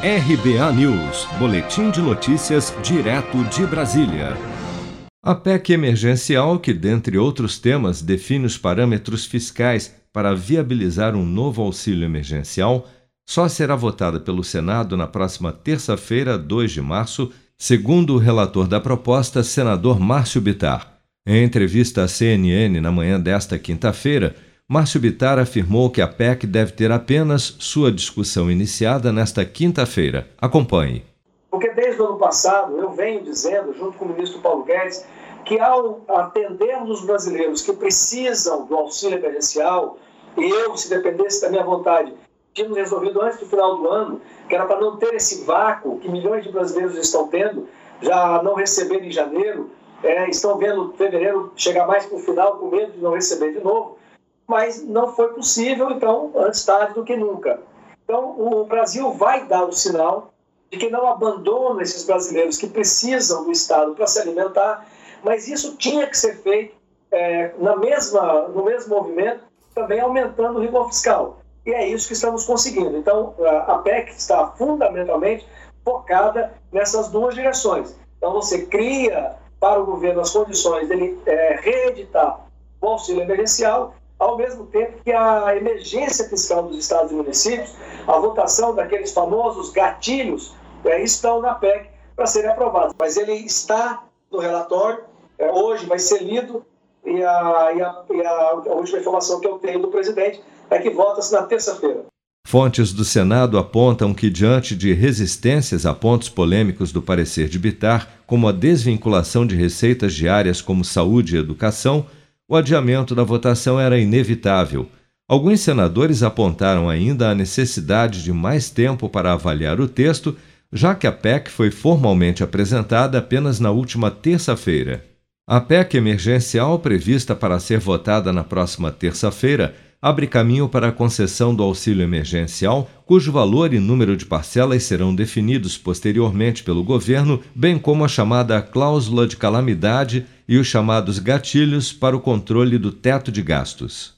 RBA News, Boletim de Notícias, direto de Brasília. A PEC emergencial, que, dentre outros temas, define os parâmetros fiscais para viabilizar um novo auxílio emergencial, só será votada pelo Senado na próxima terça-feira, 2 de março, segundo o relator da proposta, senador Márcio Bitar. Em entrevista à CNN na manhã desta quinta-feira, Márcio Bitar afirmou que a PEC deve ter apenas sua discussão iniciada nesta quinta-feira. Acompanhe. Porque desde o ano passado eu venho dizendo, junto com o ministro Paulo Guedes, que ao atendermos os brasileiros que precisam do auxílio emergencial, e eu, se dependesse da minha vontade, tínhamos resolvido antes do final do ano, que era para não ter esse vácuo que milhões de brasileiros estão tendo, já não receber em janeiro, é, estão vendo fevereiro chegar mais para o final com medo de não receber de novo mas não foi possível, então, antes tarde do que nunca. Então, o Brasil vai dar o sinal de que não abandona esses brasileiros que precisam do Estado para se alimentar, mas isso tinha que ser feito é, na mesma, no mesmo movimento, também aumentando o rigor fiscal. E é isso que estamos conseguindo. Então, a PEC está fundamentalmente focada nessas duas direções. Então, você cria para o governo as condições dele é, reeditar o auxílio emergencial ao mesmo tempo que a emergência fiscal dos estados e municípios, a votação daqueles famosos gatilhos, é, estão na PEC para serem aprovados. Mas ele está no relatório, é, hoje vai ser lido, e a, e, a, e a, a última informação que eu tenho do presidente é que vota-se na terça-feira. Fontes do Senado apontam que, diante de resistências a pontos polêmicos do parecer de Bitar, como a desvinculação de receitas diárias como saúde e educação, o adiamento da votação era inevitável. Alguns senadores apontaram ainda a necessidade de mais tempo para avaliar o texto, já que a PEC foi formalmente apresentada apenas na última terça-feira. A PEC emergencial, prevista para ser votada na próxima terça-feira, abre caminho para a concessão do auxílio emergencial, cujo valor e número de parcelas serão definidos posteriormente pelo governo, bem como a chamada cláusula de calamidade e os chamados gatilhos para o controle do teto de gastos.